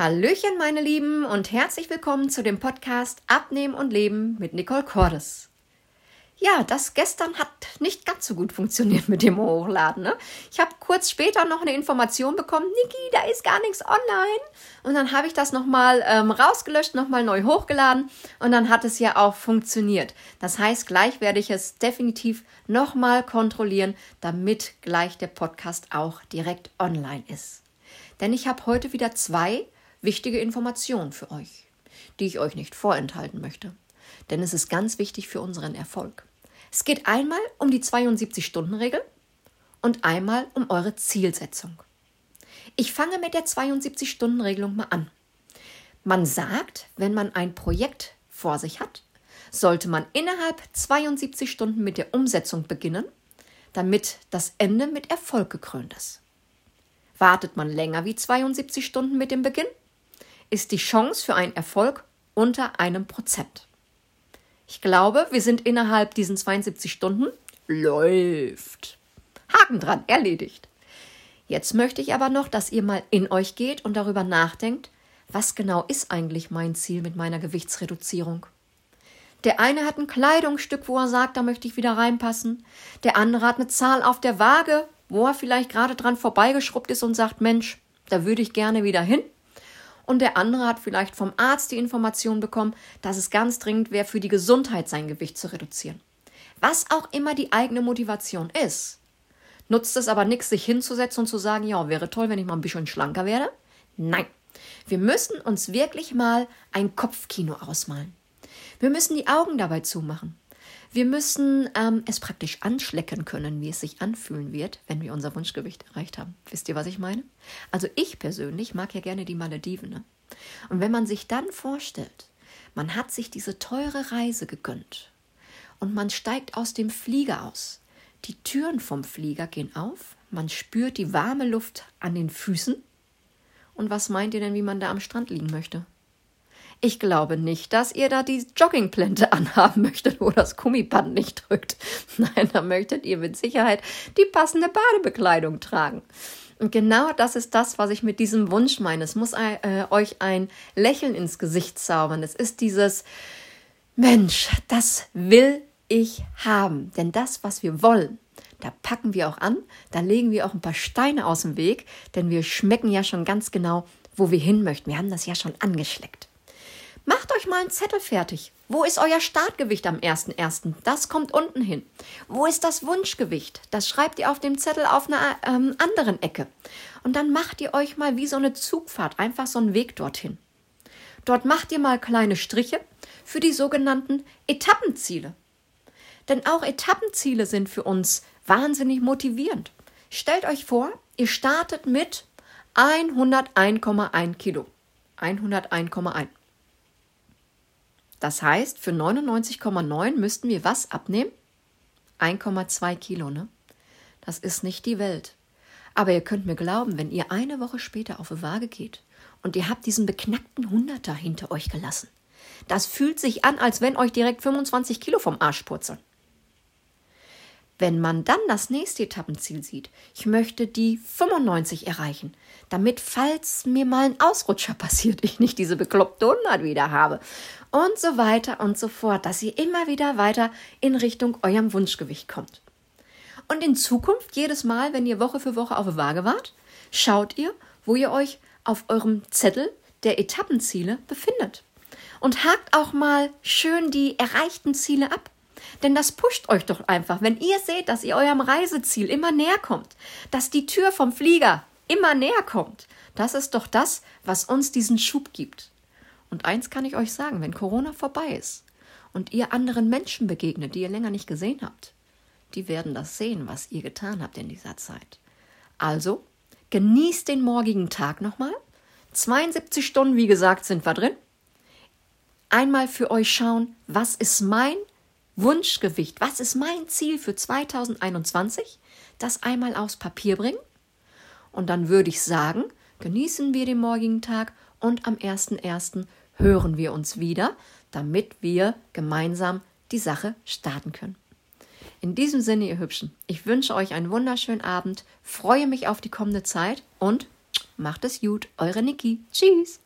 Hallöchen, meine Lieben, und herzlich willkommen zu dem Podcast Abnehmen und Leben mit Nicole Cordes. Ja, das gestern hat nicht ganz so gut funktioniert mit dem Hochladen. Ne? Ich habe kurz später noch eine Information bekommen, Niki, da ist gar nichts online. Und dann habe ich das nochmal ähm, rausgelöscht, nochmal neu hochgeladen und dann hat es ja auch funktioniert. Das heißt, gleich werde ich es definitiv nochmal kontrollieren, damit gleich der Podcast auch direkt online ist. Denn ich habe heute wieder zwei wichtige Informationen für euch, die ich euch nicht vorenthalten möchte. Denn es ist ganz wichtig für unseren Erfolg. Es geht einmal um die 72-Stunden-Regel und einmal um eure Zielsetzung. Ich fange mit der 72-Stunden-Regelung mal an. Man sagt, wenn man ein Projekt vor sich hat, sollte man innerhalb 72 Stunden mit der Umsetzung beginnen, damit das Ende mit Erfolg gekrönt ist. Wartet man länger wie 72 Stunden mit dem Beginn, ist die Chance für einen Erfolg unter einem Prozent. Ich glaube, wir sind innerhalb diesen 72 Stunden läuft. Haken dran, erledigt. Jetzt möchte ich aber noch, dass ihr mal in euch geht und darüber nachdenkt, was genau ist eigentlich mein Ziel mit meiner Gewichtsreduzierung? Der eine hat ein Kleidungsstück, wo er sagt, da möchte ich wieder reinpassen. Der andere hat eine Zahl auf der Waage, wo er vielleicht gerade dran vorbeigeschrubbt ist und sagt, Mensch, da würde ich gerne wieder hin und der andere hat vielleicht vom Arzt die Information bekommen, dass es ganz dringend wäre, für die Gesundheit sein Gewicht zu reduzieren. Was auch immer die eigene Motivation ist, nutzt es aber nichts, sich hinzusetzen und zu sagen, ja, wäre toll, wenn ich mal ein bisschen schlanker werde. Nein, wir müssen uns wirklich mal ein Kopfkino ausmalen. Wir müssen die Augen dabei zumachen. Wir müssen ähm, es praktisch anschlecken können, wie es sich anfühlen wird, wenn wir unser Wunschgewicht erreicht haben. Wisst ihr, was ich meine? Also ich persönlich mag ja gerne die Malediven. Ne? Und wenn man sich dann vorstellt, man hat sich diese teure Reise gegönnt und man steigt aus dem Flieger aus. Die Türen vom Flieger gehen auf, man spürt die warme Luft an den Füßen. Und was meint ihr denn, wie man da am Strand liegen möchte? Ich glaube nicht, dass ihr da die Joggingplänte anhaben möchtet, wo das Gummiband nicht drückt. Nein, da möchtet ihr mit Sicherheit die passende Badebekleidung tragen. Und genau das ist das, was ich mit diesem Wunsch meine. Es muss äh, euch ein Lächeln ins Gesicht zaubern. Es ist dieses Mensch, das will ich haben. Denn das, was wir wollen, da packen wir auch an, da legen wir auch ein paar Steine aus dem Weg, denn wir schmecken ja schon ganz genau, wo wir hin möchten. Wir haben das ja schon angeschleckt. Macht euch mal einen Zettel fertig. Wo ist euer Startgewicht am 1.1.? Das kommt unten hin. Wo ist das Wunschgewicht? Das schreibt ihr auf dem Zettel auf einer ähm, anderen Ecke. Und dann macht ihr euch mal wie so eine Zugfahrt, einfach so einen Weg dorthin. Dort macht ihr mal kleine Striche für die sogenannten Etappenziele. Denn auch Etappenziele sind für uns wahnsinnig motivierend. Stellt euch vor, ihr startet mit 101,1 Kilo. 101,1. Das heißt, für 99,9 müssten wir was abnehmen? 1,2 Kilo, ne? Das ist nicht die Welt. Aber ihr könnt mir glauben, wenn ihr eine Woche später auf die Waage geht und ihr habt diesen beknackten Hunderter hinter euch gelassen, das fühlt sich an, als wenn euch direkt 25 Kilo vom Arsch purzeln. Wenn man dann das nächste Etappenziel sieht, ich möchte die 95 erreichen, damit, falls mir mal ein Ausrutscher passiert, ich nicht diese bekloppte 100 wieder habe und so weiter und so fort, dass ihr immer wieder weiter in Richtung eurem Wunschgewicht kommt. Und in Zukunft, jedes Mal, wenn ihr Woche für Woche auf der Waage wart, schaut ihr, wo ihr euch auf eurem Zettel der Etappenziele befindet. Und hakt auch mal schön die erreichten Ziele ab. Denn das pusht euch doch einfach, wenn ihr seht, dass ihr eurem Reiseziel immer näher kommt, dass die Tür vom Flieger immer näher kommt. Das ist doch das, was uns diesen Schub gibt. Und eins kann ich euch sagen, wenn Corona vorbei ist und ihr anderen Menschen begegnet, die ihr länger nicht gesehen habt, die werden das sehen, was ihr getan habt in dieser Zeit. Also, genießt den morgigen Tag nochmal. 72 Stunden, wie gesagt, sind wir drin. Einmal für euch schauen, was ist mein Wunschgewicht, was ist mein Ziel für 2021? Das einmal aufs Papier bringen. Und dann würde ich sagen, genießen wir den morgigen Tag und am 1.1. hören wir uns wieder, damit wir gemeinsam die Sache starten können. In diesem Sinne, ihr Hübschen, ich wünsche euch einen wunderschönen Abend, freue mich auf die kommende Zeit und macht es gut, eure Niki. Tschüss.